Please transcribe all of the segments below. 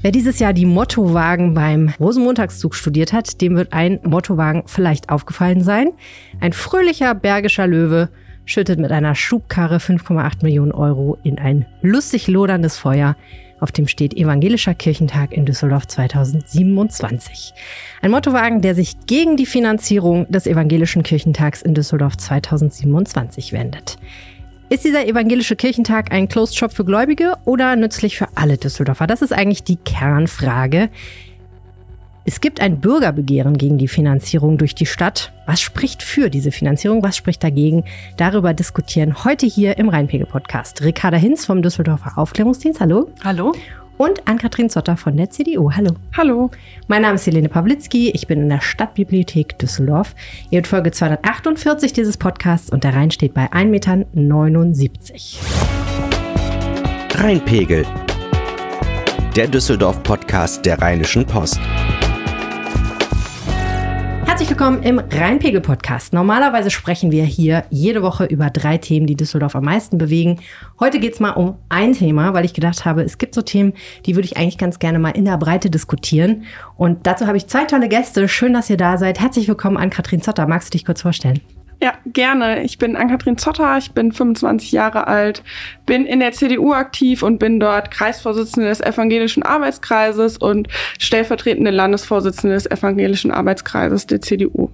Wer dieses Jahr die Mottowagen beim Rosenmontagszug studiert hat, dem wird ein Mottowagen vielleicht aufgefallen sein. Ein fröhlicher bergischer Löwe schüttet mit einer Schubkarre 5,8 Millionen Euro in ein lustig loderndes Feuer, auf dem steht Evangelischer Kirchentag in Düsseldorf 2027. Ein Mottowagen, der sich gegen die Finanzierung des Evangelischen Kirchentags in Düsseldorf 2027 wendet. Ist dieser evangelische Kirchentag ein Closed Shop für Gläubige oder nützlich für alle Düsseldorfer? Das ist eigentlich die Kernfrage. Es gibt ein Bürgerbegehren gegen die Finanzierung durch die Stadt. Was spricht für diese Finanzierung? Was spricht dagegen? Darüber diskutieren heute hier im Rheinpegel-Podcast Ricarda Hinz vom Düsseldorfer Aufklärungsdienst. Hallo. Hallo und Ann-Kathrin Zotter von der CDU. Hallo. Hallo. Mein Name ist Helene Pawlitzki. Ich bin in der Stadtbibliothek Düsseldorf. Ihr hört Folge 248 dieses Podcasts und der Rhein steht bei 1,79 Metern. Rheinpegel. Der Düsseldorf-Podcast der Rheinischen Post. Herzlich willkommen im Rheinpegel-Podcast. Normalerweise sprechen wir hier jede Woche über drei Themen, die Düsseldorf am meisten bewegen. Heute geht es mal um ein Thema, weil ich gedacht habe, es gibt so Themen, die würde ich eigentlich ganz gerne mal in der Breite diskutieren. Und dazu habe ich zwei tolle Gäste. Schön, dass ihr da seid. Herzlich willkommen an Katrin Zotter. Magst du dich kurz vorstellen? Ja, gerne. Ich bin Ann-Kathrin Zotter, ich bin 25 Jahre alt, bin in der CDU aktiv und bin dort Kreisvorsitzende des Evangelischen Arbeitskreises und stellvertretende Landesvorsitzende des Evangelischen Arbeitskreises der CDU.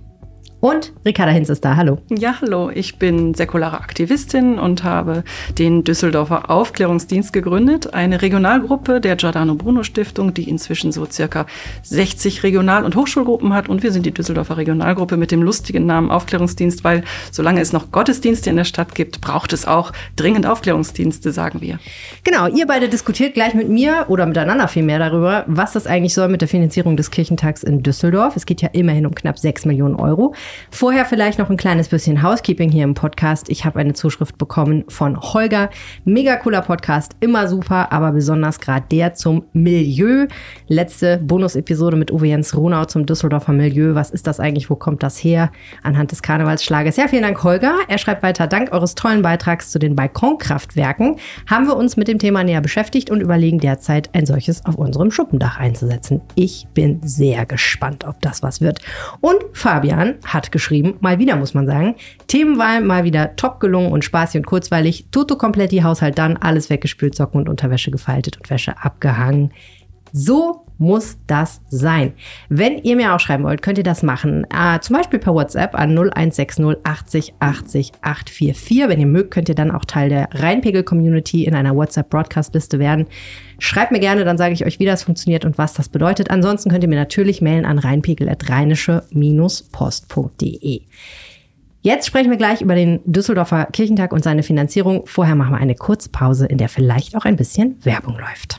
Und Ricarda Hinz ist da. Hallo. Ja, hallo. Ich bin säkulare Aktivistin und habe den Düsseldorfer Aufklärungsdienst gegründet. Eine Regionalgruppe der Giordano Bruno Stiftung, die inzwischen so circa 60 Regional- und Hochschulgruppen hat. Und wir sind die Düsseldorfer Regionalgruppe mit dem lustigen Namen Aufklärungsdienst, weil solange es noch Gottesdienste in der Stadt gibt, braucht es auch dringend Aufklärungsdienste, sagen wir. Genau. Ihr beide diskutiert gleich mit mir oder miteinander vielmehr darüber, was das eigentlich soll mit der Finanzierung des Kirchentags in Düsseldorf. Es geht ja immerhin um knapp 6 Millionen Euro. Vorher vielleicht noch ein kleines bisschen Housekeeping hier im Podcast. Ich habe eine Zuschrift bekommen von Holger. Mega cooler Podcast, immer super, aber besonders gerade der zum Milieu. Letzte Bonus-Episode mit Uwe Jens Ronau zum Düsseldorfer Milieu. Was ist das eigentlich? Wo kommt das her? Anhand des Karnevalsschlages. Ja, vielen Dank, Holger. Er schreibt weiter, dank eures tollen Beitrags zu den Balkonkraftwerken haben wir uns mit dem Thema näher beschäftigt und überlegen derzeit, ein solches auf unserem Schuppendach einzusetzen. Ich bin sehr gespannt, ob das was wird. Und Fabian hat geschrieben. Mal wieder, muss man sagen. Themenwahl mal wieder top gelungen und spaßig und kurzweilig. Tutto kompletti Haushalt dann, alles weggespült, Socken und Unterwäsche gefaltet und Wäsche abgehangen. So muss das sein. Wenn ihr mir auch schreiben wollt, könnt ihr das machen. Äh, zum Beispiel per WhatsApp an 0160 80 80 844. Wenn ihr mögt, könnt ihr dann auch Teil der Rheinpegel-Community in einer WhatsApp-Broadcast-Liste werden. Schreibt mir gerne, dann sage ich euch, wie das funktioniert und was das bedeutet. Ansonsten könnt ihr mir natürlich mailen an rheinpegel.rheinische-post.de. Jetzt sprechen wir gleich über den Düsseldorfer Kirchentag und seine Finanzierung. Vorher machen wir eine Kurzpause, in der vielleicht auch ein bisschen Werbung läuft.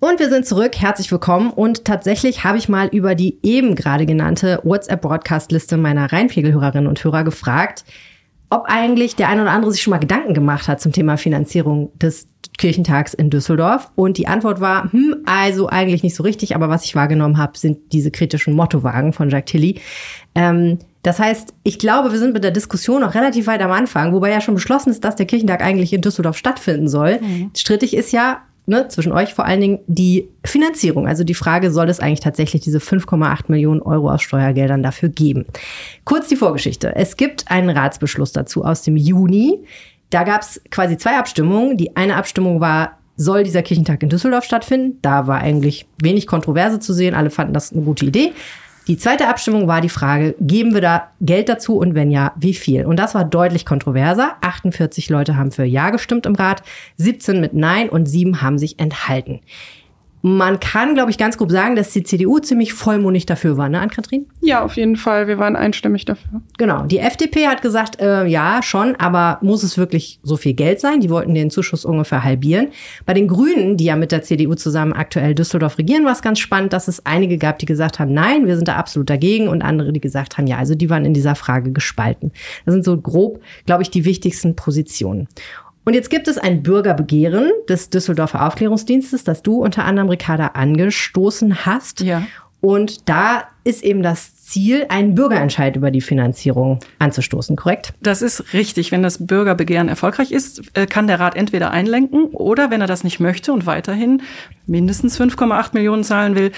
Und wir sind zurück. Herzlich willkommen. Und tatsächlich habe ich mal über die eben gerade genannte WhatsApp-Broadcast-Liste meiner Rheinpegel-Hörerinnen und Hörer gefragt, ob eigentlich der ein oder andere sich schon mal Gedanken gemacht hat zum Thema Finanzierung des Kirchentags in Düsseldorf. Und die Antwort war, hm, also eigentlich nicht so richtig, aber was ich wahrgenommen habe, sind diese kritischen Mottowagen von Jacques Tilly. Ähm, das heißt, ich glaube, wir sind mit der Diskussion noch relativ weit am Anfang, wobei ja schon beschlossen ist, dass der Kirchentag eigentlich in Düsseldorf stattfinden soll. Mhm. Strittig ist ja, ne, zwischen euch vor allen Dingen die Finanzierung. Also die Frage, soll es eigentlich tatsächlich diese 5,8 Millionen Euro aus Steuergeldern dafür geben? Kurz die Vorgeschichte. Es gibt einen Ratsbeschluss dazu aus dem Juni. Da gab es quasi zwei Abstimmungen. Die eine Abstimmung war, soll dieser Kirchentag in Düsseldorf stattfinden? Da war eigentlich wenig Kontroverse zu sehen. Alle fanden das eine gute Idee. Die zweite Abstimmung war die Frage, geben wir da Geld dazu und wenn ja, wie viel? Und das war deutlich kontroverser. 48 Leute haben für Ja gestimmt im Rat, 17 mit Nein und 7 haben sich enthalten. Man kann, glaube ich, ganz grob sagen, dass die CDU ziemlich vollmundig dafür war, ne, Ann-Kathrin? Ja, auf jeden Fall. Wir waren einstimmig dafür. Genau. Die FDP hat gesagt, äh, ja, schon, aber muss es wirklich so viel Geld sein? Die wollten den Zuschuss ungefähr halbieren. Bei den Grünen, die ja mit der CDU zusammen aktuell Düsseldorf regieren, war es ganz spannend, dass es einige gab, die gesagt haben, nein, wir sind da absolut dagegen und andere, die gesagt haben, ja, also die waren in dieser Frage gespalten. Das sind so grob, glaube ich, die wichtigsten Positionen. Und jetzt gibt es ein Bürgerbegehren des Düsseldorfer Aufklärungsdienstes, das du unter anderem, Ricarda, angestoßen hast. Ja. Und da ist eben das Ziel, einen Bürgerentscheid über die Finanzierung anzustoßen, korrekt? Das ist richtig. Wenn das Bürgerbegehren erfolgreich ist, äh, kann der Rat entweder einlenken oder wenn er das nicht möchte und weiterhin mindestens 5,8 Millionen zahlen will,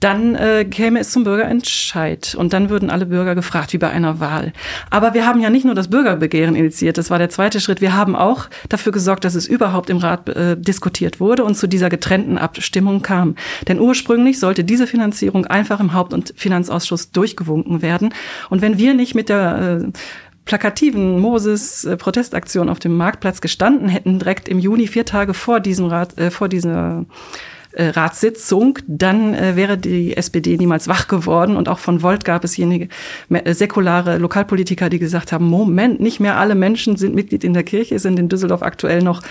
dann äh, käme es zum Bürgerentscheid und dann würden alle Bürger gefragt, wie bei einer Wahl. Aber wir haben ja nicht nur das Bürgerbegehren initiiert, das war der zweite Schritt. Wir haben auch dafür gesorgt, dass es überhaupt im Rat äh, diskutiert wurde und zu dieser getrennten Abstimmung kam. Denn ursprünglich sollte diese Finanzierung einfach im Haupt- und Finanzausschuss durchgewunken werden. Und wenn wir nicht mit der äh, plakativen Moses-Protestaktion auf dem Marktplatz gestanden hätten, direkt im Juni, vier Tage vor diesem Rat, äh, vor dieser äh, Ratssitzung, dann äh, wäre die SPD niemals wach geworden. Und auch von Volt gab es jenige äh, säkulare Lokalpolitiker, die gesagt haben, Moment, nicht mehr alle Menschen sind Mitglied in der Kirche, sind in Düsseldorf aktuell noch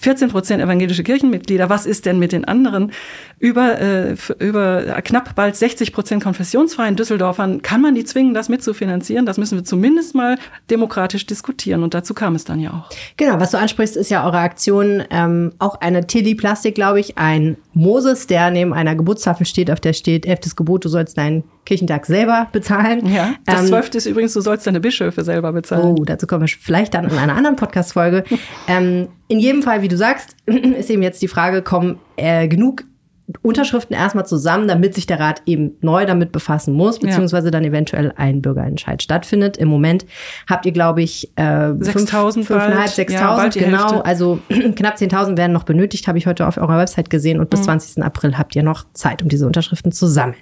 14 Prozent evangelische Kirchenmitglieder. Was ist denn mit den anderen? Über, äh, über knapp bald 60 Prozent konfessionsfreien Düsseldorfern. Kann man die zwingen, das mitzufinanzieren? Das müssen wir zumindest mal demokratisch diskutieren. Und dazu kam es dann ja auch. Genau, was du ansprichst, ist ja eure Aktion ähm, auch eine Tilly-Plastik, glaube ich. Ein Moses, der neben einer Geburtstafel steht, auf der steht, elftes Gebot, du sollst deinen Kirchentag selber bezahlen. Ja, das ähm, zwölfte ist übrigens, du sollst deine Bischöfe selber bezahlen. Oh, dazu kommen wir vielleicht dann in einer anderen Podcast-Folge. ähm, in jedem Fall, wie du sagst, ist eben jetzt die Frage, kommen äh, genug Unterschriften erstmal zusammen, damit sich der Rat eben neu damit befassen muss, beziehungsweise dann eventuell ein Bürgerentscheid stattfindet. Im Moment habt ihr, glaube ich, äh, 6.000, 5.500, 6.000, ja, genau. Also knapp 10.000 werden noch benötigt, habe ich heute auf eurer Website gesehen. Und bis mhm. 20. April habt ihr noch Zeit, um diese Unterschriften zu sammeln.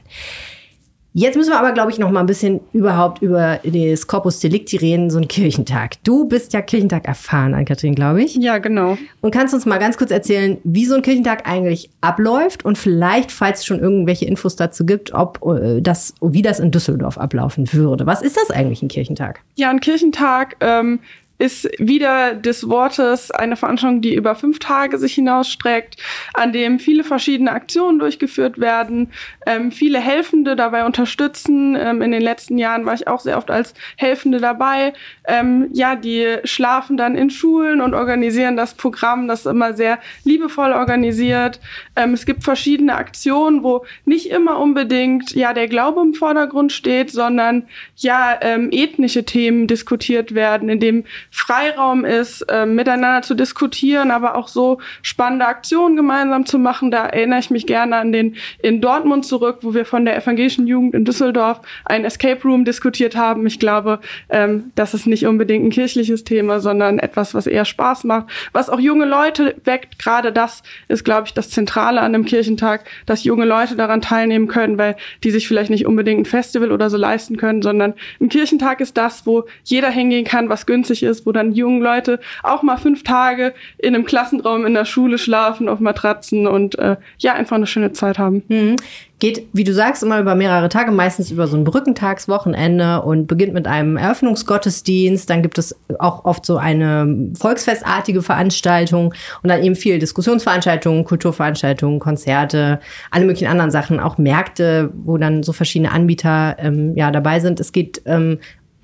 Jetzt müssen wir aber, glaube ich, noch mal ein bisschen überhaupt über das Corpus Delicti reden, so ein Kirchentag. Du bist ja Kirchentag erfahren, Ann-Kathrin, glaube ich. Ja, genau. Und kannst uns mal ganz kurz erzählen, wie so ein Kirchentag eigentlich abläuft und vielleicht, falls es schon irgendwelche Infos dazu gibt, ob äh, das, wie das in Düsseldorf ablaufen würde. Was ist das eigentlich, ein Kirchentag? Ja, ein Kirchentag ähm, ist wieder des Wortes eine Veranstaltung, die über fünf Tage sich hinausstreckt, an dem viele verschiedene Aktionen durchgeführt werden, ähm, viele Helfende dabei unterstützen. Ähm, in den letzten Jahren war ich auch sehr oft als Helfende dabei. Ähm, ja, die schlafen dann in Schulen und organisieren das Programm, das immer sehr liebevoll organisiert. Ähm, es gibt verschiedene Aktionen, wo nicht immer unbedingt ja der Glaube im Vordergrund steht, sondern ja ähm, ethnische Themen diskutiert werden, in dem Freiraum ist, äh, miteinander zu diskutieren, aber auch so spannende Aktionen gemeinsam zu machen. Da erinnere ich mich gerne an den in Dortmund zurück, wo wir von der evangelischen Jugend in Düsseldorf ein Escape Room diskutiert haben. Ich glaube, ähm, das ist nicht unbedingt ein kirchliches Thema, sondern etwas, was eher Spaß macht, was auch junge Leute weckt. Gerade das ist, glaube ich, das Zentrale an einem Kirchentag, dass junge Leute daran teilnehmen können, weil die sich vielleicht nicht unbedingt ein Festival oder so leisten können, sondern ein Kirchentag ist das, wo jeder hingehen kann, was günstig ist, wo dann junge Leute auch mal fünf Tage in einem Klassenraum in der Schule schlafen auf Matratzen und äh, ja, einfach eine schöne Zeit haben. Mhm. Geht, wie du sagst, immer über mehrere Tage, meistens über so ein Brückentagswochenende und beginnt mit einem Eröffnungsgottesdienst. Dann gibt es auch oft so eine volksfestartige Veranstaltung und dann eben viel Diskussionsveranstaltungen, Kulturveranstaltungen, Konzerte, alle möglichen anderen Sachen, auch Märkte, wo dann so verschiedene Anbieter ähm, ja dabei sind. Es geht ähm,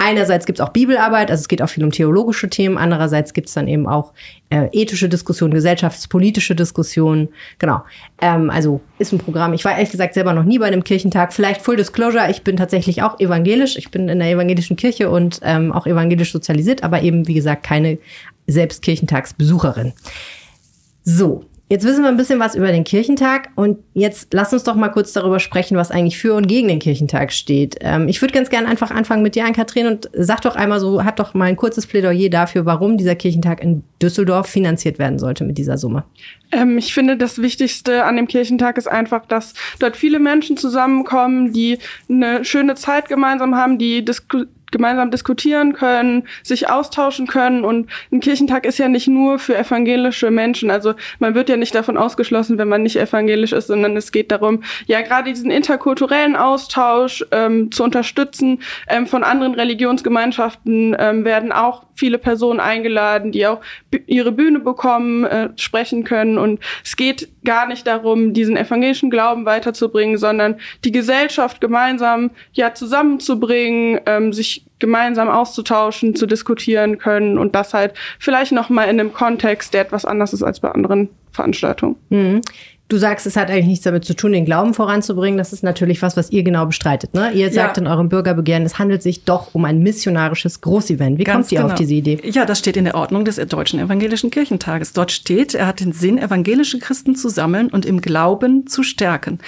Einerseits gibt es auch Bibelarbeit, also es geht auch viel um theologische Themen. Andererseits gibt es dann eben auch äh, ethische Diskussionen, gesellschaftspolitische Diskussionen. Genau. Ähm, also ist ein Programm. Ich war ehrlich gesagt selber noch nie bei einem Kirchentag. Vielleicht Full Disclosure, ich bin tatsächlich auch evangelisch. Ich bin in der evangelischen Kirche und ähm, auch evangelisch sozialisiert, aber eben, wie gesagt, keine selbst Kirchentagsbesucherin. So, Jetzt wissen wir ein bisschen was über den Kirchentag und jetzt lass uns doch mal kurz darüber sprechen, was eigentlich für und gegen den Kirchentag steht. Ähm, ich würde ganz gerne einfach anfangen mit dir, Ann-Kathrin, und sag doch einmal so, hat doch mal ein kurzes Plädoyer dafür, warum dieser Kirchentag in Düsseldorf finanziert werden sollte mit dieser Summe. Ähm, ich finde, das Wichtigste an dem Kirchentag ist einfach, dass dort viele Menschen zusammenkommen, die eine schöne Zeit gemeinsam haben, die diskutieren gemeinsam diskutieren können, sich austauschen können. Und ein Kirchentag ist ja nicht nur für evangelische Menschen. Also man wird ja nicht davon ausgeschlossen, wenn man nicht evangelisch ist, sondern es geht darum, ja gerade diesen interkulturellen Austausch ähm, zu unterstützen. Ähm, von anderen Religionsgemeinschaften ähm, werden auch viele Personen eingeladen, die auch ihre Bühne bekommen, äh, sprechen können. Und es geht gar nicht darum, diesen evangelischen Glauben weiterzubringen, sondern die Gesellschaft gemeinsam ja zusammenzubringen, ähm, sich gemeinsam auszutauschen, zu diskutieren können und das halt vielleicht noch mal in einem Kontext, der etwas anders ist als bei anderen Veranstaltungen. Mhm. Du sagst, es hat eigentlich nichts damit zu tun, den Glauben voranzubringen. Das ist natürlich was, was ihr genau bestreitet. Ne? Ihr sagt ja. in eurem Bürgerbegehren, es handelt sich doch um ein missionarisches Großevent. Wie Ganz kommt ihr genau. auf diese Idee? Ja, das steht in der Ordnung des Deutschen Evangelischen Kirchentages. Dort steht, er hat den Sinn, evangelische Christen zu sammeln und im Glauben zu stärken.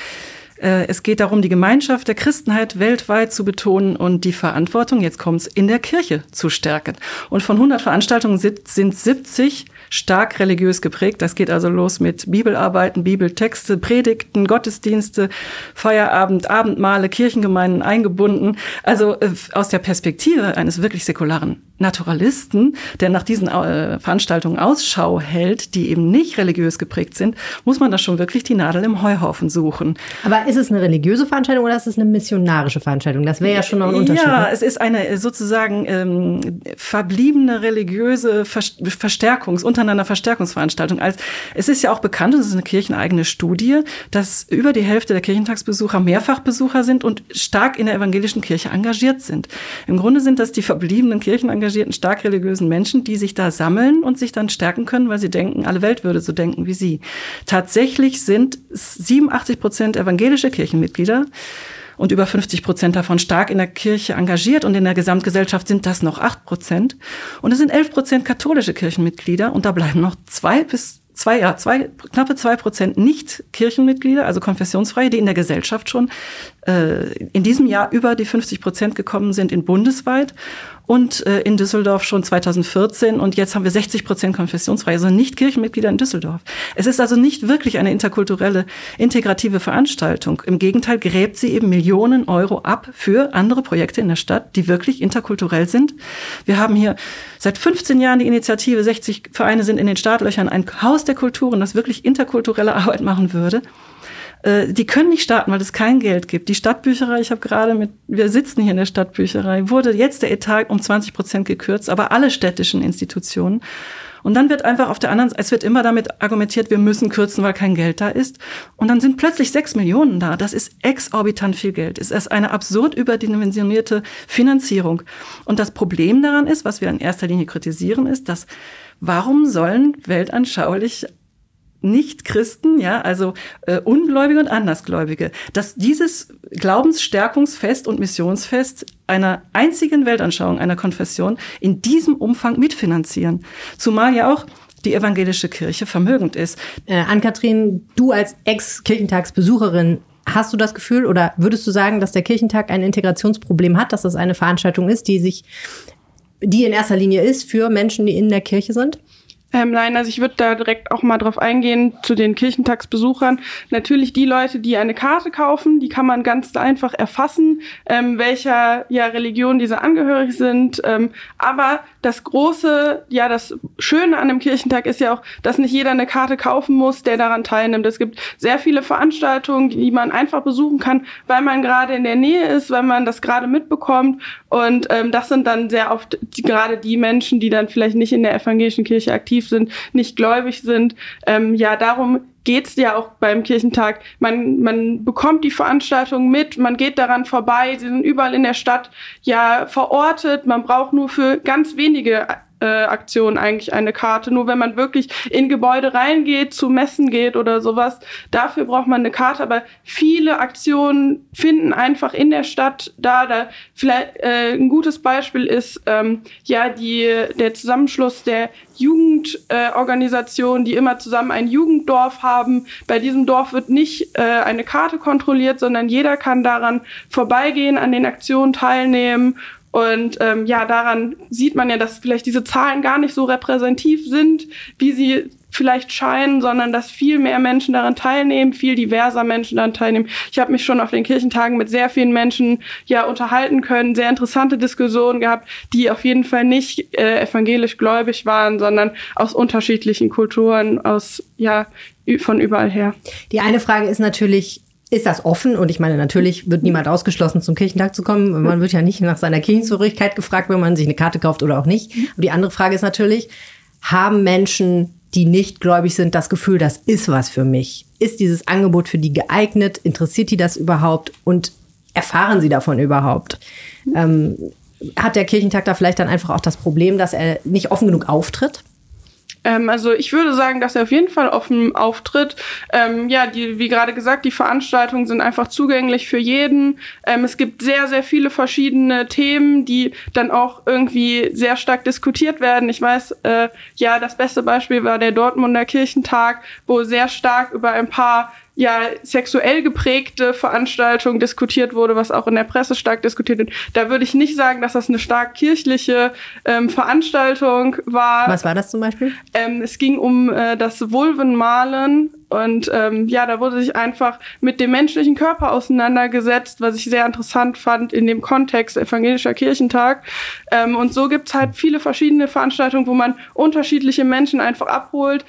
Äh, es geht darum, die Gemeinschaft der Christenheit weltweit zu betonen und die Verantwortung, jetzt kommt's, in der Kirche zu stärken. Und von 100 Veranstaltungen sind, sind 70 stark religiös geprägt. Das geht also los mit Bibelarbeiten, Bibeltexte, Predigten, Gottesdienste, Feierabend, Abendmahle, Kirchengemeinden eingebunden. Also äh, aus der Perspektive eines wirklich säkularen Naturalisten, der nach diesen äh, Veranstaltungen Ausschau hält, die eben nicht religiös geprägt sind, muss man da schon wirklich die Nadel im Heuhaufen suchen. Aber ist es eine religiöse Veranstaltung oder ist es eine missionarische Veranstaltung? Das wäre ja schon noch ein Unterschied. Ja, ne? es ist eine äh, sozusagen ähm, verbliebene religiöse Verstärkungs-, untereinander Verstärkungsveranstaltung. Als, es ist ja auch bekannt, und es ist eine kircheneigene Studie, dass über die Hälfte der Kirchentagsbesucher Mehrfachbesucher sind und stark in der evangelischen Kirche engagiert sind. Im Grunde sind das die verbliebenen Kirchen engagierten, stark religiösen Menschen, die sich da sammeln und sich dann stärken können, weil sie denken, alle Welt würde so denken wie sie. Tatsächlich sind 87 Prozent evangelische Kirchenmitglieder und über 50 Prozent davon stark in der Kirche engagiert und in der Gesamtgesellschaft sind das noch 8 Prozent. Und es sind 11 Prozent katholische Kirchenmitglieder und da bleiben noch zwei bis zwei, ja, zwei, knappe zwei Prozent nicht Kirchenmitglieder, also konfessionsfreie, die in der Gesellschaft schon äh, in diesem Jahr über die 50 Prozent gekommen sind in bundesweit und äh, in Düsseldorf schon 2014 und jetzt haben wir 60 Prozent konfessionsfrei, also nicht Kirchenmitglieder in Düsseldorf. Es ist also nicht wirklich eine interkulturelle, integrative Veranstaltung. Im Gegenteil gräbt sie eben Millionen Euro ab für andere Projekte in der Stadt, die wirklich interkulturell sind. Wir haben hier seit 15 Jahren die Initiative 60 Vereine sind in den Startlöchern ein Haus der Kulturen, das wirklich interkulturelle Arbeit machen würde. Äh, die können nicht starten, weil es kein Geld gibt. Die Stadtbücherei, ich habe gerade mit, wir sitzen hier in der Stadtbücherei, wurde jetzt der Etat um 20 Prozent gekürzt, aber alle städtischen Institutionen. Und dann wird einfach auf der anderen Seite, es wird immer damit argumentiert, wir müssen kürzen, weil kein Geld da ist. Und dann sind plötzlich sechs Millionen da. Das ist exorbitant viel Geld. Es ist eine absurd überdimensionierte Finanzierung. Und das Problem daran ist, was wir in erster Linie kritisieren, ist, dass warum sollen weltanschaulich nicht-Christen, ja, also äh, Ungläubige und Andersgläubige, dass dieses Glaubensstärkungsfest und Missionsfest einer einzigen Weltanschauung, einer Konfession in diesem Umfang mitfinanzieren. Zumal ja auch die evangelische Kirche vermögend ist. Äh, Ann-Kathrin, du als Ex-Kirchentagsbesucherin, hast du das Gefühl oder würdest du sagen, dass der Kirchentag ein Integrationsproblem hat, dass das eine Veranstaltung ist, die sich, die in erster Linie ist für Menschen, die in der Kirche sind? Ähm, nein, also ich würde da direkt auch mal drauf eingehen zu den Kirchentagsbesuchern. Natürlich die Leute, die eine Karte kaufen, die kann man ganz einfach erfassen, ähm, welcher ja, Religion diese angehörig sind. Ähm, aber das große, ja, das Schöne an dem Kirchentag ist ja auch, dass nicht jeder eine Karte kaufen muss, der daran teilnimmt. Es gibt sehr viele Veranstaltungen, die man einfach besuchen kann, weil man gerade in der Nähe ist, weil man das gerade mitbekommt. Und ähm, das sind dann sehr oft die, gerade die Menschen, die dann vielleicht nicht in der evangelischen Kirche aktiv sind, nicht gläubig sind. Ähm, ja, darum geht's ja auch beim Kirchentag. Man, man bekommt die Veranstaltung mit, man geht daran vorbei, sie sind überall in der Stadt ja verortet. Man braucht nur für ganz wenige Aktion eigentlich eine Karte. Nur wenn man wirklich in Gebäude reingeht, zu Messen geht oder sowas, dafür braucht man eine Karte. Aber viele Aktionen finden einfach in der Stadt da. da vielleicht äh, ein gutes Beispiel ist ähm, ja die der Zusammenschluss der Jugendorganisationen, äh, die immer zusammen ein Jugenddorf haben. Bei diesem Dorf wird nicht äh, eine Karte kontrolliert, sondern jeder kann daran vorbeigehen, an den Aktionen teilnehmen und ähm, ja, daran sieht man ja, dass vielleicht diese Zahlen gar nicht so repräsentativ sind, wie sie vielleicht scheinen, sondern dass viel mehr Menschen daran teilnehmen, viel diverser Menschen daran teilnehmen. Ich habe mich schon auf den Kirchentagen mit sehr vielen Menschen ja unterhalten können, sehr interessante Diskussionen gehabt, die auf jeden Fall nicht äh, evangelisch gläubig waren, sondern aus unterschiedlichen Kulturen, aus ja von überall her. Die eine Frage ist natürlich, ist das offen. Und ich meine, natürlich wird niemand ausgeschlossen, zum Kirchentag zu kommen. Man wird ja nicht nach seiner Kirchenzugehörigkeit gefragt, wenn man sich eine Karte kauft oder auch nicht. Und die andere Frage ist natürlich, haben Menschen, die nicht gläubig sind, das Gefühl, das ist was für mich? Ist dieses Angebot für die geeignet? Interessiert die das überhaupt? Und erfahren sie davon überhaupt? Ähm, hat der Kirchentag da vielleicht dann einfach auch das Problem, dass er nicht offen genug auftritt? Ähm, also ich würde sagen, dass er auf jeden Fall offen auftritt. Ähm, ja, die, wie gerade gesagt, die Veranstaltungen sind einfach zugänglich für jeden. Ähm, es gibt sehr, sehr viele verschiedene Themen, die dann auch irgendwie sehr stark diskutiert werden. Ich weiß, äh, ja, das beste Beispiel war der Dortmunder Kirchentag, wo sehr stark über ein paar ja sexuell geprägte Veranstaltung diskutiert wurde, was auch in der Presse stark diskutiert wird. Da würde ich nicht sagen, dass das eine stark kirchliche ähm, Veranstaltung war. Was war das zum Beispiel? Ähm, es ging um äh, das Vulvenmalen und ähm, ja, da wurde sich einfach mit dem menschlichen Körper auseinandergesetzt, was ich sehr interessant fand in dem Kontext evangelischer Kirchentag. Ähm, und so gibt's halt viele verschiedene Veranstaltungen, wo man unterschiedliche Menschen einfach abholt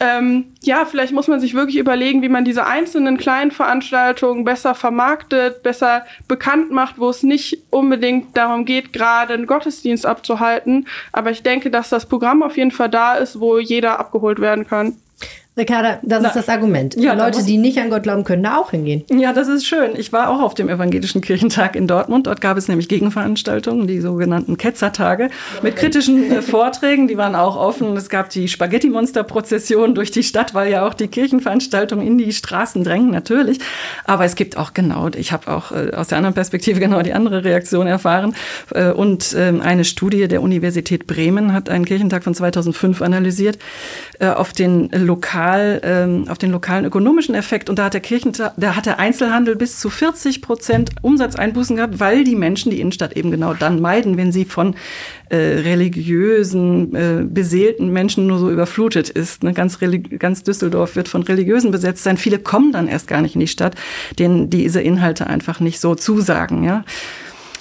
ähm, ja, vielleicht muss man sich wirklich überlegen, wie man diese einzelnen kleinen Veranstaltungen besser vermarktet, besser bekannt macht, wo es nicht unbedingt darum geht, gerade einen Gottesdienst abzuhalten. Aber ich denke, dass das Programm auf jeden Fall da ist, wo jeder abgeholt werden kann. Ricarda, das Na, ist das Argument. Ja, Leute, die nicht an Gott glauben, können da auch hingehen. Ja, das ist schön. Ich war auch auf dem Evangelischen Kirchentag in Dortmund. Dort gab es nämlich Gegenveranstaltungen, die sogenannten Ketzertage, mit kritischen äh, Vorträgen. Die waren auch offen. Es gab die Spaghetti-Monster-Prozession durch die Stadt, weil ja auch die Kirchenveranstaltungen in die Straßen drängen, natürlich. Aber es gibt auch genau, ich habe auch äh, aus der anderen Perspektive genau die andere Reaktion erfahren. Äh, und äh, eine Studie der Universität Bremen hat einen Kirchentag von 2005 analysiert auf den lokalen lokal, ähm, auf den lokalen ökonomischen Effekt. Und da hat der Kirchentag, da hat der Einzelhandel bis zu 40 Prozent Umsatzeinbußen gehabt, weil die Menschen die Innenstadt eben genau dann meiden, wenn sie von äh, religiösen, äh, beseelten Menschen nur so überflutet ist. Ne? Ganz, ganz Düsseldorf wird von Religiösen besetzt sein. Viele kommen dann erst gar nicht in die Stadt, denen diese Inhalte einfach nicht so zusagen. Ja.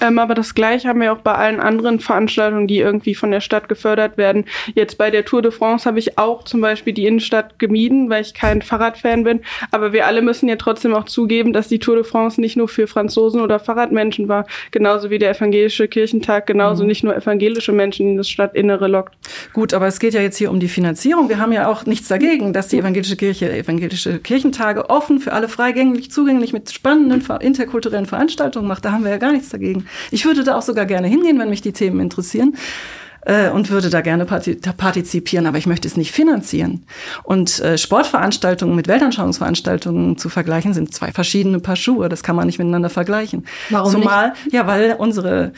Ähm, aber das gleiche haben wir auch bei allen anderen Veranstaltungen, die irgendwie von der Stadt gefördert werden. Jetzt bei der Tour de France habe ich auch zum Beispiel die Innenstadt gemieden, weil ich kein Fahrradfan bin. Aber wir alle müssen ja trotzdem auch zugeben, dass die Tour de France nicht nur für Franzosen oder Fahrradmenschen war, genauso wie der evangelische Kirchentag, genauso mhm. nicht nur evangelische Menschen in das Stadtinnere lockt. Gut, aber es geht ja jetzt hier um die Finanzierung. Wir haben ja auch nichts dagegen, dass die evangelische Kirche evangelische Kirchentage offen für alle freigängig, zugänglich mit spannenden interkulturellen Veranstaltungen macht. Da haben wir ja gar nichts dagegen. Ich würde da auch sogar gerne hingehen, wenn mich die Themen interessieren äh, und würde da gerne partizipieren, aber ich möchte es nicht finanzieren. Und äh, Sportveranstaltungen mit Weltanschauungsveranstaltungen zu vergleichen, sind zwei verschiedene Paar Schuhe. Das kann man nicht miteinander vergleichen. Warum Zumal, nicht? ja, weil unsere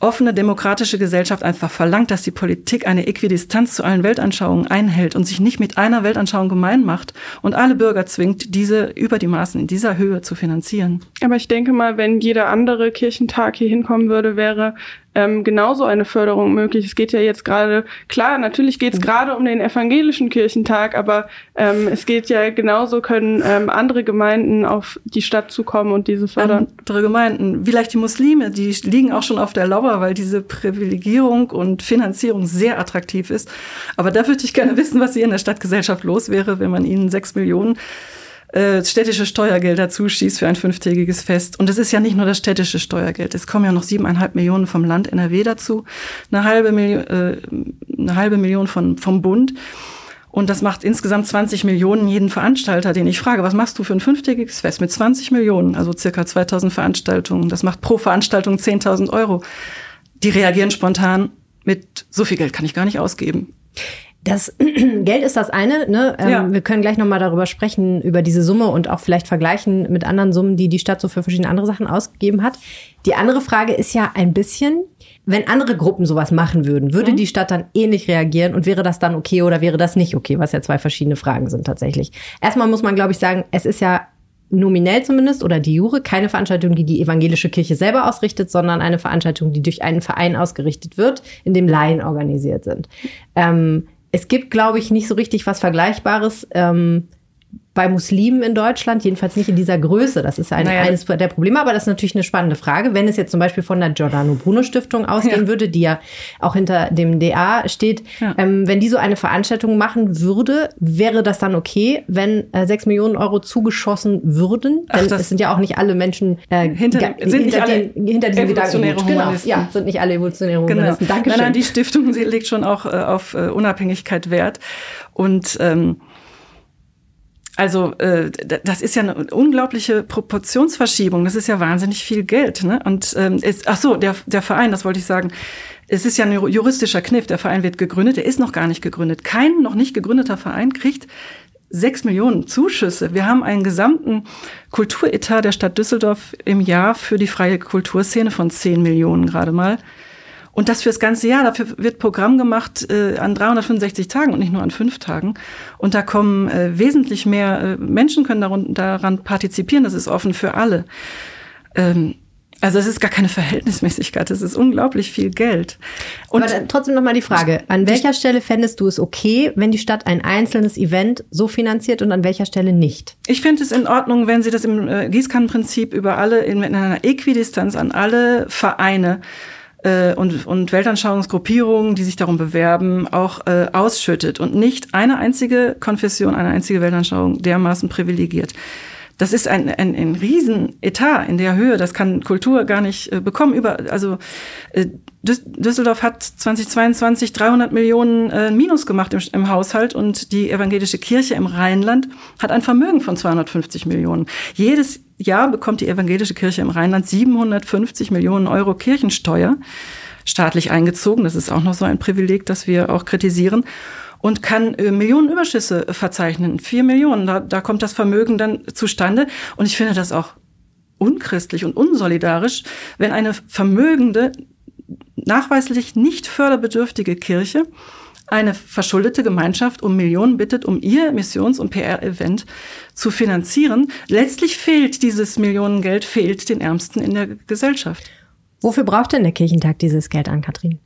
offene demokratische Gesellschaft einfach verlangt, dass die Politik eine Äquidistanz zu allen Weltanschauungen einhält und sich nicht mit einer Weltanschauung gemein macht und alle Bürger zwingt, diese über die Maßen in dieser Höhe zu finanzieren. Aber ich denke mal, wenn jeder andere Kirchentag hier hinkommen würde, wäre ähm, genauso eine Förderung möglich. Es geht ja jetzt gerade, klar, natürlich geht es gerade um den evangelischen Kirchentag, aber ähm, es geht ja genauso, können ähm, andere Gemeinden auf die Stadt zukommen und diese fördern. Andere Gemeinden, vielleicht die Muslime, die liegen auch schon auf der Lauer, weil diese Privilegierung und Finanzierung sehr attraktiv ist. Aber da würde ich gerne wissen, was hier in der Stadtgesellschaft los wäre, wenn man ihnen sechs Millionen äh, städtische Steuergelder zuschießt für ein fünftägiges Fest. Und es ist ja nicht nur das städtische Steuergeld. Es kommen ja noch siebeneinhalb Millionen vom Land NRW dazu, eine halbe, Million, äh, eine halbe Million von, vom Bund. Und das macht insgesamt 20 Millionen jeden Veranstalter, den ich frage, was machst du für ein fünftägiges Fest mit 20 Millionen, also circa 2000 Veranstaltungen. Das macht pro Veranstaltung 10.000 Euro. Die reagieren spontan mit, so viel Geld kann ich gar nicht ausgeben. Das Geld ist das eine. Ne? Ähm, ja. Wir können gleich nochmal darüber sprechen, über diese Summe und auch vielleicht vergleichen mit anderen Summen, die die Stadt so für verschiedene andere Sachen ausgegeben hat. Die andere Frage ist ja ein bisschen, wenn andere Gruppen sowas machen würden, würde mhm. die Stadt dann ähnlich reagieren und wäre das dann okay oder wäre das nicht okay? Was ja zwei verschiedene Fragen sind tatsächlich. Erstmal muss man, glaube ich, sagen, es ist ja nominell zumindest oder die Jure keine Veranstaltung, die die evangelische Kirche selber ausrichtet, sondern eine Veranstaltung, die durch einen Verein ausgerichtet wird, in dem Laien organisiert sind. Ähm, es gibt, glaube ich, nicht so richtig was Vergleichbares. Ähm, bei Muslimen in Deutschland, jedenfalls nicht in dieser Größe. Das ist ein, naja, eines der Probleme, aber das ist natürlich eine spannende Frage. Wenn es jetzt zum Beispiel von der Giordano Bruno Stiftung ausgehen ja. würde, die ja auch hinter dem DA steht, ja. ähm, wenn die so eine Veranstaltung machen würde, wäre das dann okay, wenn äh, 6 Millionen Euro zugeschossen würden? Denn Ach, es sind ja auch nicht alle Menschen äh, hinter, sind hinter, nicht alle den, hinter diesem Gedanken. Genau, ja, sind nicht alle evolutionäre genau. Humanisten. Dankeschön. Nein, nein, die Stiftung sie legt schon auch äh, auf äh, Unabhängigkeit Wert und ähm, also äh, das ist ja eine unglaubliche Proportionsverschiebung. Das ist ja wahnsinnig viel Geld. Ne? Und ähm, ist, ach so, der, der Verein, das wollte ich sagen. es ist ja ein juristischer Kniff. Der Verein wird gegründet, er ist noch gar nicht gegründet. Kein noch nicht gegründeter Verein kriegt sechs Millionen Zuschüsse. Wir haben einen gesamten Kulturetat der Stadt Düsseldorf im Jahr für die freie Kulturszene von zehn Millionen gerade mal. Und das fürs ganze Jahr. Dafür wird Programm gemacht äh, an 365 Tagen und nicht nur an fünf Tagen. Und da kommen äh, wesentlich mehr äh, Menschen können daran, daran partizipieren. Das ist offen für alle. Ähm, also es ist gar keine Verhältnismäßigkeit, es ist unglaublich viel Geld. Und Aber trotzdem nochmal die Frage, an welcher Stelle fändest du es okay, wenn die Stadt ein einzelnes Event so finanziert und an welcher Stelle nicht? Ich finde es in Ordnung, wenn sie das im äh, Gießkannenprinzip über alle, in, in einer Äquidistanz an alle Vereine äh, und, und Weltanschauungsgruppierungen, die sich darum bewerben, auch äh, ausschüttet und nicht eine einzige Konfession, eine einzige Weltanschauung dermaßen privilegiert. Das ist ein, ein, ein Riesenetat in der Höhe. Das kann Kultur gar nicht äh, bekommen. Über, also äh, Düsseldorf hat 2022 300 Millionen äh, Minus gemacht im, im Haushalt und die evangelische Kirche im Rheinland hat ein Vermögen von 250 Millionen. Jedes Jahr bekommt die evangelische Kirche im Rheinland 750 Millionen Euro Kirchensteuer staatlich eingezogen. Das ist auch noch so ein Privileg, das wir auch kritisieren und kann äh, Millionen Überschüsse verzeichnen. Vier Millionen, da, da kommt das Vermögen dann zustande. Und ich finde das auch unchristlich und unsolidarisch, wenn eine vermögende, nachweislich nicht förderbedürftige Kirche eine verschuldete Gemeinschaft um Millionen bittet, um ihr Missions- und PR-Event zu finanzieren. Letztlich fehlt dieses Millionengeld, fehlt den Ärmsten in der Gesellschaft. Wofür braucht denn der Kirchentag dieses Geld an, Kathrin?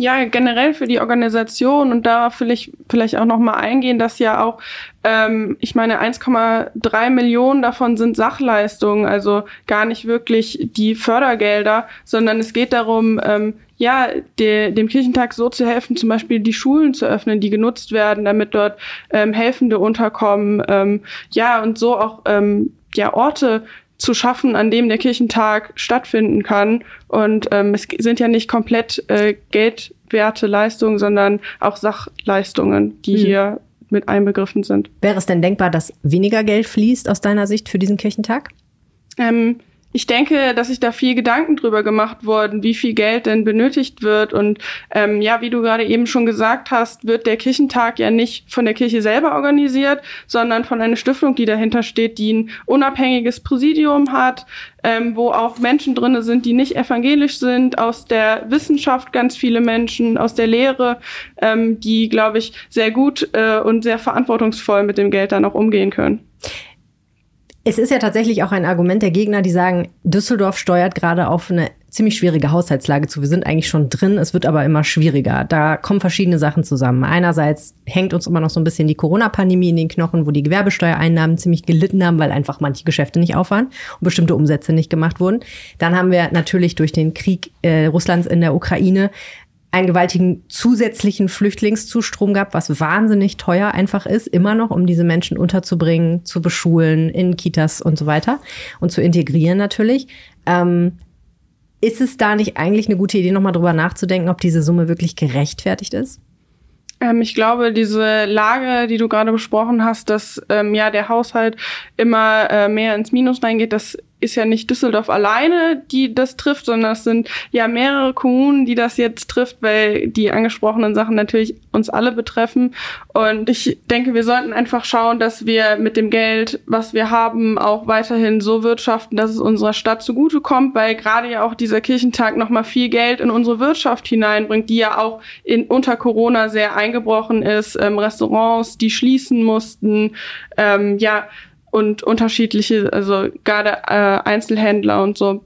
Ja, generell für die Organisation und da vielleicht, vielleicht auch nochmal eingehen, dass ja auch, ähm, ich meine, 1,3 Millionen davon sind Sachleistungen, also gar nicht wirklich die Fördergelder, sondern es geht darum, ähm, ja, de, dem Kirchentag so zu helfen, zum Beispiel die Schulen zu öffnen, die genutzt werden, damit dort ähm, Helfende unterkommen, ähm, ja, und so auch ähm, ja, Orte zu schaffen, an dem der Kirchentag stattfinden kann. Und ähm, es sind ja nicht komplett äh, geldwerte Leistungen, sondern auch Sachleistungen, die hm. hier mit einbegriffen sind. Wäre es denn denkbar, dass weniger Geld fließt aus deiner Sicht für diesen Kirchentag? Ähm, ich denke, dass sich da viel Gedanken drüber gemacht wurden, wie viel Geld denn benötigt wird. Und ähm, ja, wie du gerade eben schon gesagt hast, wird der Kirchentag ja nicht von der Kirche selber organisiert, sondern von einer Stiftung, die dahinter steht, die ein unabhängiges Präsidium hat, ähm, wo auch Menschen drinne sind, die nicht evangelisch sind, aus der Wissenschaft ganz viele Menschen, aus der Lehre, ähm, die, glaube ich, sehr gut äh, und sehr verantwortungsvoll mit dem Geld dann auch umgehen können. Es ist ja tatsächlich auch ein Argument der Gegner, die sagen, Düsseldorf steuert gerade auf eine ziemlich schwierige Haushaltslage zu. Wir sind eigentlich schon drin, es wird aber immer schwieriger. Da kommen verschiedene Sachen zusammen. Einerseits hängt uns immer noch so ein bisschen die Corona-Pandemie in den Knochen, wo die Gewerbesteuereinnahmen ziemlich gelitten haben, weil einfach manche Geschäfte nicht auf waren und bestimmte Umsätze nicht gemacht wurden. Dann haben wir natürlich durch den Krieg äh, Russlands in der Ukraine einen gewaltigen zusätzlichen Flüchtlingszustrom gab, was wahnsinnig teuer einfach ist, immer noch, um diese Menschen unterzubringen, zu beschulen, in Kitas und so weiter und zu integrieren natürlich. Ähm, ist es da nicht eigentlich eine gute Idee, nochmal drüber nachzudenken, ob diese Summe wirklich gerechtfertigt ist? Ähm, ich glaube, diese Lage, die du gerade besprochen hast, dass ähm, ja der Haushalt immer äh, mehr ins Minus reingeht, das ist ja nicht Düsseldorf alleine, die das trifft, sondern es sind ja mehrere Kommunen, die das jetzt trifft, weil die angesprochenen Sachen natürlich uns alle betreffen. Und ich denke, wir sollten einfach schauen, dass wir mit dem Geld, was wir haben, auch weiterhin so wirtschaften, dass es unserer Stadt zugutekommt, weil gerade ja auch dieser Kirchentag nochmal viel Geld in unsere Wirtschaft hineinbringt, die ja auch in, unter Corona sehr eingebrochen ist. Ähm, Restaurants, die schließen mussten, ähm, ja, und unterschiedliche, also gerade äh, Einzelhändler und so,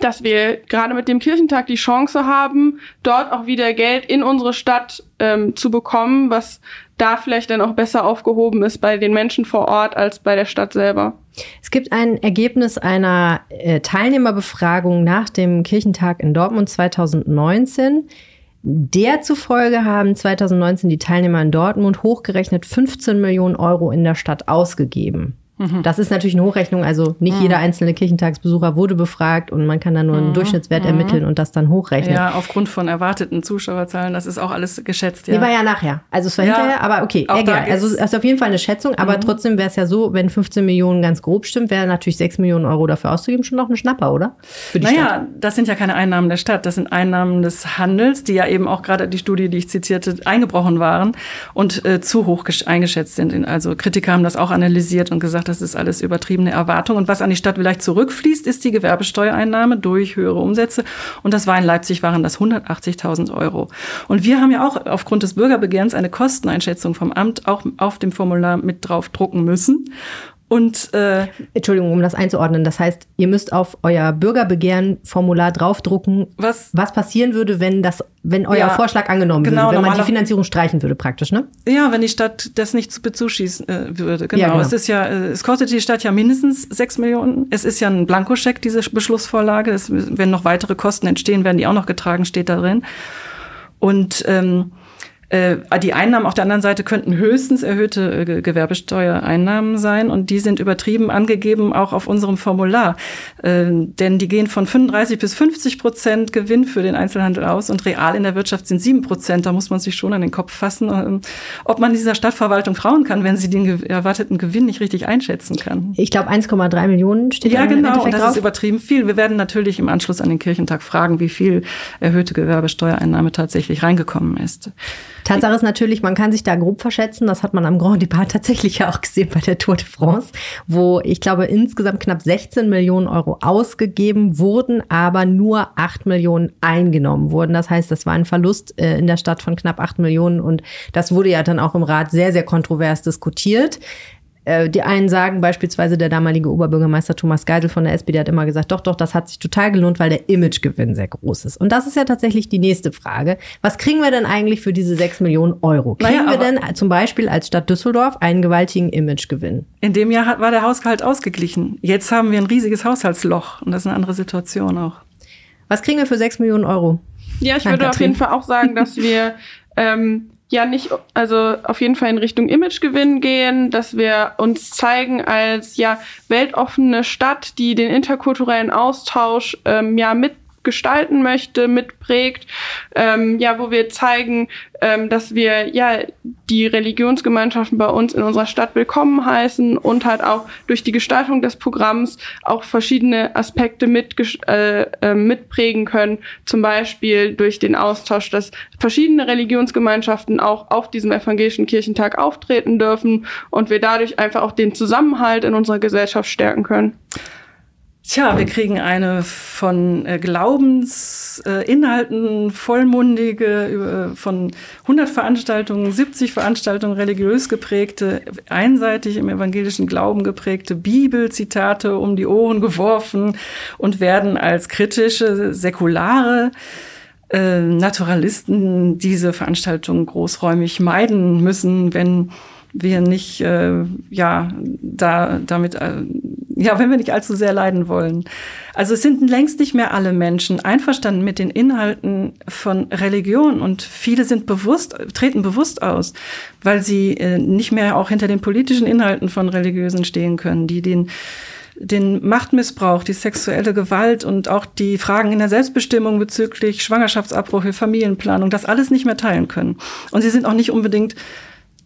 dass wir gerade mit dem Kirchentag die Chance haben, dort auch wieder Geld in unsere Stadt ähm, zu bekommen, was da vielleicht dann auch besser aufgehoben ist bei den Menschen vor Ort als bei der Stadt selber. Es gibt ein Ergebnis einer äh, Teilnehmerbefragung nach dem Kirchentag in Dortmund 2019. Der zufolge haben 2019 die Teilnehmer in Dortmund hochgerechnet 15 Millionen Euro in der Stadt ausgegeben. Mhm. Das ist natürlich eine Hochrechnung. Also nicht mhm. jeder einzelne Kirchentagsbesucher wurde befragt und man kann da nur einen mhm. Durchschnittswert mhm. ermitteln und das dann hochrechnen. Ja, aufgrund von erwarteten Zuschauerzahlen. Das ist auch alles geschätzt. Ja. Die war ja nachher. Also es war ja, hinterher, aber okay, egal. Also es ist auf jeden Fall eine Schätzung. Aber mhm. trotzdem wäre es ja so, wenn 15 Millionen ganz grob stimmt, wäre natürlich 6 Millionen Euro dafür auszugeben schon noch ein Schnapper, oder? naja, Stadt. das sind ja keine Einnahmen der Stadt. Das sind Einnahmen des Handels, die ja eben auch gerade die Studie, die ich zitierte, eingebrochen waren und äh, zu hoch eingeschätzt sind. Also Kritiker haben das auch analysiert und gesagt, das ist alles übertriebene Erwartung. Und was an die Stadt vielleicht zurückfließt, ist die Gewerbesteuereinnahme durch höhere Umsätze. Und das war in Leipzig waren das 180.000 Euro. Und wir haben ja auch aufgrund des Bürgerbegehrens eine Kosteneinschätzung vom Amt auch auf dem Formular mit drauf drucken müssen. Und äh, Entschuldigung, um das einzuordnen. Das heißt, ihr müsst auf euer Bürgerbegehren-Formular draufdrucken, was, was passieren würde, wenn das, wenn euer ja, Vorschlag angenommen genau, würde, wenn man die Finanzierung streichen würde, praktisch, ne? Ja, wenn die Stadt das nicht bezuschießen äh, würde. Genau. Ja, genau. Es ist ja, äh, es kostet die Stadt ja mindestens sechs Millionen. Es ist ja ein Blankoscheck, diese Beschlussvorlage. Es, wenn noch weitere Kosten entstehen, werden die auch noch getragen, steht da drin. Und ähm, äh, die Einnahmen auf der anderen Seite könnten höchstens erhöhte äh, Gewerbesteuereinnahmen sein und die sind übertrieben angegeben auch auf unserem Formular. Äh, denn die gehen von 35 bis 50 Prozent Gewinn für den Einzelhandel aus und real in der Wirtschaft sind 7 Prozent. Da muss man sich schon an den Kopf fassen, ähm, ob man dieser Stadtverwaltung trauen kann, wenn sie den erwarteten Gewinn nicht richtig einschätzen kann. Ich glaube 1,3 Millionen steht Ja, genau, und das drauf. ist übertrieben viel. Wir werden natürlich im Anschluss an den Kirchentag fragen, wie viel erhöhte Gewerbesteuereinnahme tatsächlich reingekommen ist. Tatsache ist natürlich, man kann sich da grob verschätzen. Das hat man am Grand Depart tatsächlich ja auch gesehen bei der Tour de France, wo ich glaube insgesamt knapp 16 Millionen Euro ausgegeben wurden, aber nur 8 Millionen eingenommen wurden. Das heißt, das war ein Verlust äh, in der Stadt von knapp 8 Millionen und das wurde ja dann auch im Rat sehr, sehr kontrovers diskutiert. Äh, die einen sagen beispielsweise der damalige Oberbürgermeister Thomas Geisel von der SPD hat immer gesagt, doch, doch, das hat sich total gelohnt, weil der Imagegewinn sehr groß ist. Und das ist ja tatsächlich die nächste Frage. Was kriegen wir denn eigentlich für diese sechs Millionen Euro? Kriegen naja, wir denn zum Beispiel als Stadt Düsseldorf einen gewaltigen Imagegewinn? In dem Jahr war der Haushalt ausgeglichen. Jetzt haben wir ein riesiges Haushaltsloch und das ist eine andere Situation auch. Was kriegen wir für sechs Millionen Euro? Ja, ich würde auf jeden Fall auch sagen, dass wir ähm, ja nicht, also auf jeden Fall in Richtung Imagegewinn gehen, dass wir uns zeigen als ja weltoffene Stadt, die den interkulturellen Austausch ähm, ja mit gestalten möchte, mitprägt, ähm, ja, wo wir zeigen, ähm, dass wir ja die Religionsgemeinschaften bei uns in unserer Stadt willkommen heißen und halt auch durch die Gestaltung des Programms auch verschiedene Aspekte mit, äh, äh, mitprägen können, zum Beispiel durch den Austausch, dass verschiedene Religionsgemeinschaften auch auf diesem evangelischen Kirchentag auftreten dürfen und wir dadurch einfach auch den Zusammenhalt in unserer Gesellschaft stärken können. Tja, wir kriegen eine von äh, Glaubensinhalten äh, vollmundige, äh, von 100 Veranstaltungen, 70 Veranstaltungen religiös geprägte, einseitig im evangelischen Glauben geprägte Bibelzitate um die Ohren geworfen und werden als kritische, säkulare Naturalisten diese Veranstaltung großräumig meiden müssen, wenn wir nicht äh, ja da damit äh, ja wenn wir nicht allzu sehr leiden wollen. Also es sind längst nicht mehr alle Menschen einverstanden mit den Inhalten von Religion und viele sind bewusst treten bewusst aus, weil sie äh, nicht mehr auch hinter den politischen Inhalten von Religiösen stehen können, die den den Machtmissbrauch, die sexuelle Gewalt und auch die Fragen in der Selbstbestimmung bezüglich Schwangerschaftsabbrüche, Familienplanung, das alles nicht mehr teilen können. Und sie sind auch nicht unbedingt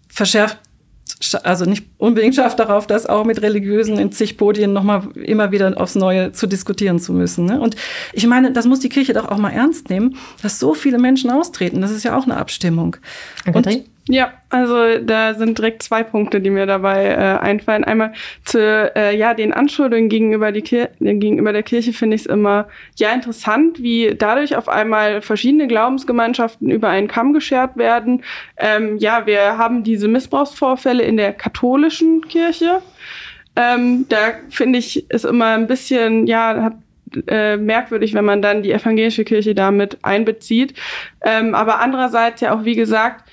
verschärft also nicht unbedingt scharf darauf, das auch mit Religiösen in zig Podien nochmal immer wieder aufs Neue zu diskutieren zu müssen. Ne? Und ich meine, das muss die Kirche doch auch mal ernst nehmen, dass so viele Menschen austreten. Das ist ja auch eine Abstimmung. Und ja, also da sind direkt zwei Punkte, die mir dabei äh, einfallen. Einmal zu äh, ja den Anschuldigungen gegenüber die gegenüber der Kirche finde ich es immer ja interessant, wie dadurch auf einmal verschiedene Glaubensgemeinschaften über einen Kamm geschert werden. Ähm, ja, wir haben diese Missbrauchsvorfälle in der katholischen Kirche. Ähm, da finde ich es immer ein bisschen ja hat äh, merkwürdig, wenn man dann die evangelische Kirche damit einbezieht. Ähm, aber andererseits ja auch, wie gesagt,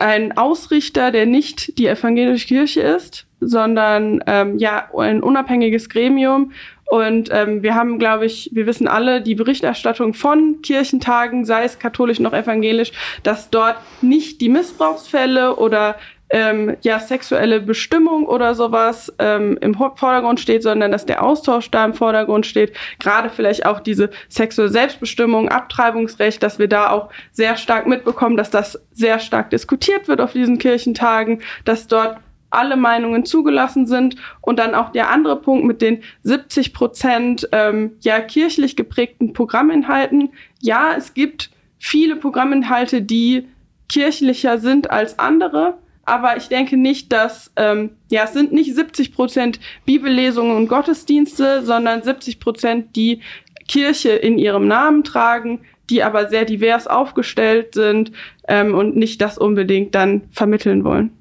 ein Ausrichter, der nicht die evangelische Kirche ist, sondern ähm, ja ein unabhängiges Gremium. Und ähm, wir haben, glaube ich, wir wissen alle, die Berichterstattung von Kirchentagen, sei es katholisch noch evangelisch, dass dort nicht die Missbrauchsfälle oder ähm, ja sexuelle Bestimmung oder sowas ähm, im Vordergrund steht, sondern dass der Austausch da im Vordergrund steht. Gerade vielleicht auch diese sexuelle Selbstbestimmung, Abtreibungsrecht, dass wir da auch sehr stark mitbekommen, dass das sehr stark diskutiert wird auf diesen Kirchentagen, dass dort alle Meinungen zugelassen sind und dann auch der andere Punkt mit den 70 Prozent ähm, ja kirchlich geprägten Programminhalten. Ja, es gibt viele Programminhalte, die kirchlicher sind als andere, aber ich denke nicht, dass ähm, ja es sind nicht 70 Prozent Bibellesungen und Gottesdienste, sondern 70 Prozent die Kirche in ihrem Namen tragen, die aber sehr divers aufgestellt sind ähm, und nicht das unbedingt dann vermitteln wollen.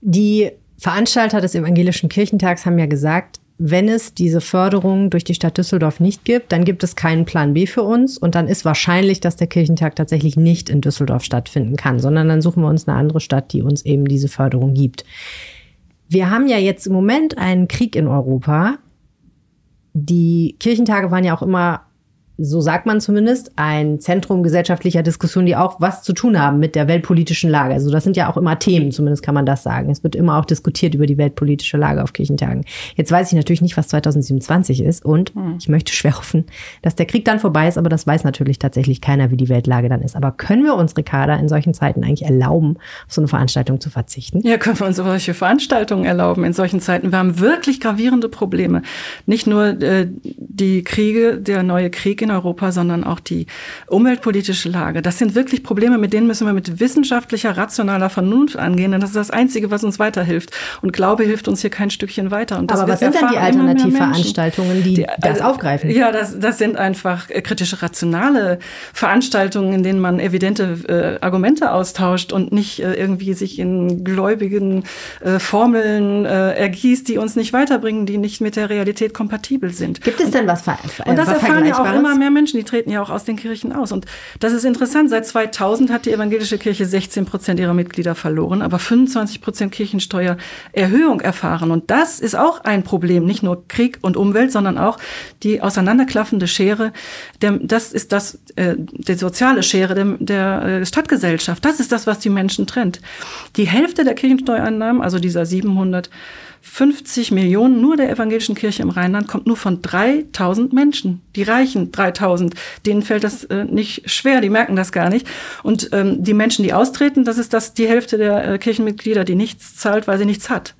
Die Veranstalter des Evangelischen Kirchentags haben ja gesagt, wenn es diese Förderung durch die Stadt Düsseldorf nicht gibt, dann gibt es keinen Plan B für uns und dann ist wahrscheinlich, dass der Kirchentag tatsächlich nicht in Düsseldorf stattfinden kann, sondern dann suchen wir uns eine andere Stadt, die uns eben diese Förderung gibt. Wir haben ja jetzt im Moment einen Krieg in Europa. Die Kirchentage waren ja auch immer so sagt man zumindest, ein Zentrum gesellschaftlicher Diskussion, die auch was zu tun haben mit der weltpolitischen Lage. Also das sind ja auch immer Themen, zumindest kann man das sagen. Es wird immer auch diskutiert über die weltpolitische Lage auf Kirchentagen. Jetzt weiß ich natürlich nicht, was 2027 ist und hm. ich möchte schwer hoffen, dass der Krieg dann vorbei ist, aber das weiß natürlich tatsächlich keiner, wie die Weltlage dann ist. Aber können wir uns, Ricarda, in solchen Zeiten eigentlich erlauben, auf so eine Veranstaltung zu verzichten? Ja, können wir uns solche Veranstaltungen erlauben in solchen Zeiten. Wir haben wirklich gravierende Probleme. Nicht nur äh, die Kriege, der neue Krieg in Europa, sondern auch die umweltpolitische Lage. Das sind wirklich Probleme, mit denen müssen wir mit wissenschaftlicher, rationaler Vernunft angehen, denn das ist das Einzige, was uns weiterhilft. Und Glaube hilft uns hier kein Stückchen weiter. Aber was sind denn die Alternativveranstaltungen, die, die das also, aufgreifen? Ja, das, das sind einfach äh, kritische, rationale Veranstaltungen, in denen man evidente äh, Argumente austauscht und nicht äh, irgendwie sich in gläubigen äh, Formeln äh, ergießt, die uns nicht weiterbringen, die nicht mit der Realität kompatibel sind. Gibt es denn was, ver und das erfahren ja auch immer mehr Menschen, die treten ja auch aus den Kirchen aus. Und das ist interessant. Seit 2000 hat die evangelische Kirche 16 Prozent ihrer Mitglieder verloren, aber 25 Prozent Kirchensteuererhöhung erfahren. Und das ist auch ein Problem. Nicht nur Krieg und Umwelt, sondern auch die auseinanderklaffende Schere. Der, das ist das, äh, die soziale Schere der, der äh, Stadtgesellschaft. Das ist das, was die Menschen trennt. Die Hälfte der Kirchensteuereinnahmen, also dieser 700 50 Millionen nur der evangelischen Kirche im Rheinland kommt nur von 3000 Menschen. Die reichen 3000. Denen fällt das äh, nicht schwer, die merken das gar nicht. Und ähm, die Menschen, die austreten, das ist das die Hälfte der äh, Kirchenmitglieder, die nichts zahlt, weil sie nichts hat.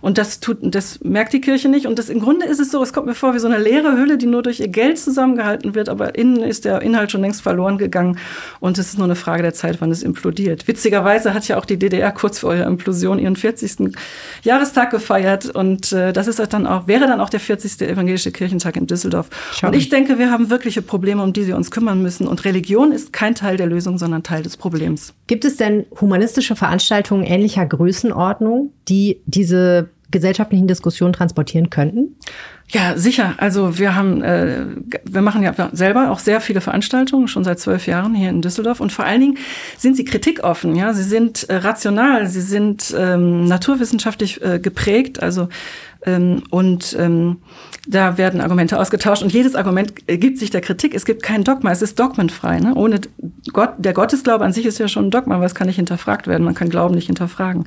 Und das tut, das merkt die Kirche nicht. Und das im Grunde ist es so, es kommt mir vor wie so eine leere Hülle, die nur durch ihr Geld zusammengehalten wird, aber innen ist der Inhalt schon längst verloren gegangen. Und es ist nur eine Frage der Zeit, wann es implodiert. Witzigerweise hat ja auch die DDR kurz vor ihrer Implosion ihren 40. Jahrestag gefeiert und äh, das ist dann auch, wäre dann auch der 40. Evangelische Kirchentag in Düsseldorf. Schau und ich denke, wir haben wirkliche Probleme, um die wir uns kümmern müssen. Und Religion ist kein Teil der Lösung, sondern Teil des Problems. Gibt es denn humanistische Veranstaltungen ähnlicher Größenordnung, die diese gesellschaftlichen Diskussionen transportieren könnten? Ja, sicher. Also wir haben, äh, wir machen ja selber auch sehr viele Veranstaltungen, schon seit zwölf Jahren hier in Düsseldorf. Und vor allen Dingen sind sie kritikoffen, ja. Sie sind äh, rational, sie sind ähm, naturwissenschaftlich äh, geprägt, also ähm, und ähm, da werden Argumente ausgetauscht und jedes Argument gibt sich der Kritik. Es gibt kein Dogma, es ist dogmenfrei. Ne? Ohne Gott, der Gottesglaube an sich ist ja schon ein Dogma, was kann nicht hinterfragt werden. Man kann Glauben nicht hinterfragen.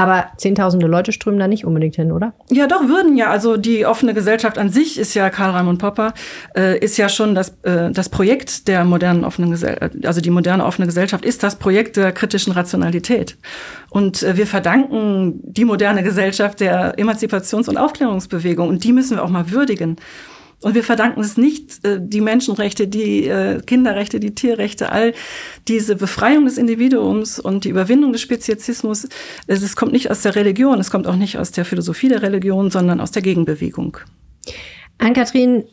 Aber zehntausende Leute strömen da nicht unbedingt hin, oder? Ja, doch, würden ja. Also die offene Gesellschaft an sich ist ja, Karl Raimund Popper, äh, ist ja schon das, äh, das Projekt der modernen offenen Gesellschaft, also die moderne offene Gesellschaft ist das Projekt der kritischen Rationalität. Und äh, wir verdanken die moderne Gesellschaft der Emanzipations- und Aufklärungsbewegung und die müssen wir auch mal würdigen. Und wir verdanken es nicht äh, die Menschenrechte, die äh, Kinderrechte, die Tierrechte, all diese Befreiung des Individuums und die Überwindung des Speziesismus. Es kommt nicht aus der Religion, es kommt auch nicht aus der Philosophie der Religion, sondern aus der Gegenbewegung. Ann-Kathrin,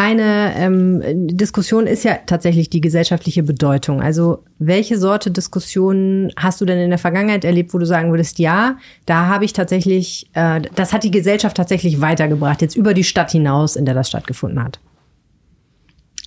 eine ähm, Diskussion ist ja tatsächlich die gesellschaftliche Bedeutung. Also welche Sorte Diskussionen hast du denn in der Vergangenheit erlebt, wo du sagen würdest, ja, da habe ich tatsächlich, äh, das hat die Gesellschaft tatsächlich weitergebracht, jetzt über die Stadt hinaus, in der das stattgefunden hat?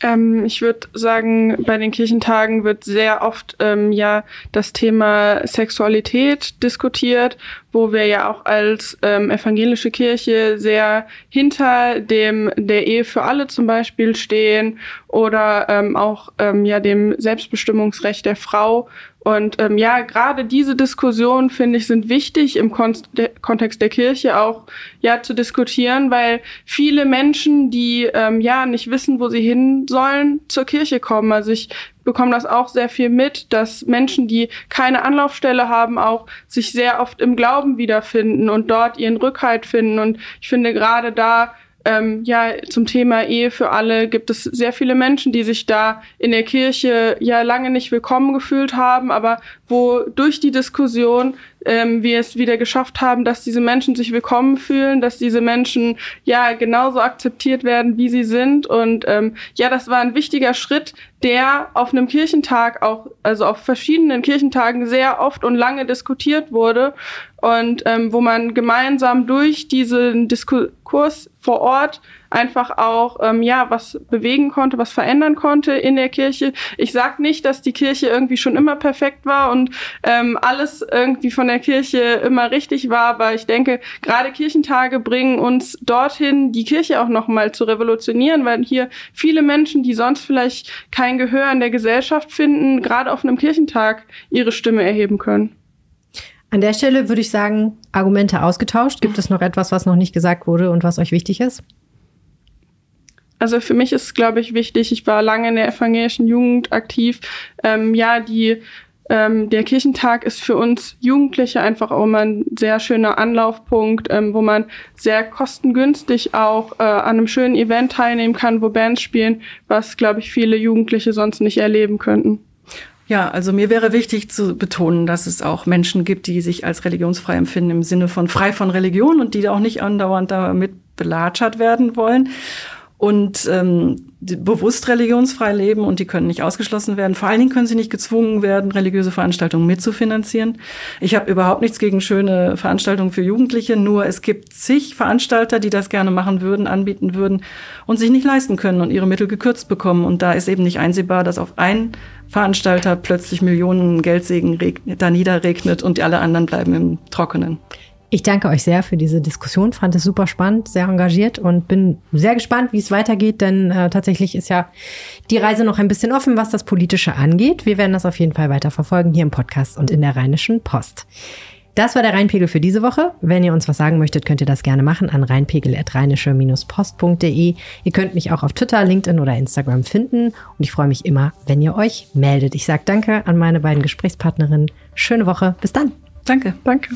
Ähm, ich würde sagen, bei den Kirchentagen wird sehr oft ähm, ja das Thema Sexualität diskutiert, wo wir ja auch als ähm, evangelische Kirche sehr hinter dem der Ehe für alle zum Beispiel stehen oder ähm, auch ähm, ja dem Selbstbestimmungsrecht der Frau Und ähm, ja, gerade diese Diskussionen, finde ich, sind wichtig im Kon Kontext der Kirche auch ja zu diskutieren, weil viele Menschen, die ähm, ja nicht wissen, wo sie hin sollen, zur Kirche kommen. Also ich bekomme das auch sehr viel mit, dass Menschen, die keine Anlaufstelle haben, auch sich sehr oft im Glauben wiederfinden und dort ihren Rückhalt finden. Und ich finde gerade da ähm, ja, zum Thema Ehe für alle gibt es sehr viele Menschen, die sich da in der Kirche ja lange nicht willkommen gefühlt haben, aber wo durch die Diskussion ähm, wir es wieder geschafft haben, dass diese Menschen sich willkommen fühlen, dass diese Menschen ja genauso akzeptiert werden, wie sie sind. Und ähm, ja, das war ein wichtiger Schritt, der auf einem Kirchentag auch, also auf verschiedenen Kirchentagen sehr oft und lange diskutiert wurde und ähm, wo man gemeinsam durch diesen Diskurs vor Ort einfach auch ähm, ja was bewegen konnte, was verändern konnte in der Kirche. Ich sage nicht, dass die Kirche irgendwie schon immer perfekt war und ähm, alles irgendwie von der Kirche immer richtig war, aber ich denke, gerade Kirchentage bringen uns dorthin, die Kirche auch noch mal zu revolutionieren, weil hier viele Menschen, die sonst vielleicht kein Gehör in der Gesellschaft finden, gerade auf einem Kirchentag ihre Stimme erheben können. An der Stelle würde ich sagen, Argumente ausgetauscht. Gibt es noch etwas, was noch nicht gesagt wurde und was euch wichtig ist? Also für mich ist, glaube ich, wichtig, ich war lange in der evangelischen Jugend aktiv. Ähm, ja, die, ähm, der Kirchentag ist für uns Jugendliche einfach auch immer ein sehr schöner Anlaufpunkt, ähm, wo man sehr kostengünstig auch äh, an einem schönen Event teilnehmen kann, wo Bands spielen, was, glaube ich, viele Jugendliche sonst nicht erleben könnten. Ja, also mir wäre wichtig zu betonen, dass es auch Menschen gibt, die sich als religionsfrei empfinden im Sinne von frei von Religion und die auch nicht andauernd damit belatschert werden wollen und ähm, bewusst religionsfrei leben und die können nicht ausgeschlossen werden. Vor allen Dingen können sie nicht gezwungen werden, religiöse Veranstaltungen mitzufinanzieren. Ich habe überhaupt nichts gegen schöne Veranstaltungen für Jugendliche, nur es gibt zig Veranstalter, die das gerne machen würden, anbieten würden und sich nicht leisten können und ihre Mittel gekürzt bekommen. Und da ist eben nicht einsehbar, dass auf einen Veranstalter plötzlich Millionen Geldsegen da niederregnet und alle anderen bleiben im Trockenen. Ich danke euch sehr für diese Diskussion, fand es super spannend, sehr engagiert und bin sehr gespannt, wie es weitergeht, denn äh, tatsächlich ist ja die Reise noch ein bisschen offen, was das Politische angeht. Wir werden das auf jeden Fall weiter verfolgen hier im Podcast und in der Rheinischen Post. Das war der Rheinpegel für diese Woche. Wenn ihr uns was sagen möchtet, könnt ihr das gerne machen an rheinpegel.rheinische-post.de. Ihr könnt mich auch auf Twitter, LinkedIn oder Instagram finden und ich freue mich immer, wenn ihr euch meldet. Ich sage danke an meine beiden Gesprächspartnerinnen. Schöne Woche. Bis dann. Danke. Danke.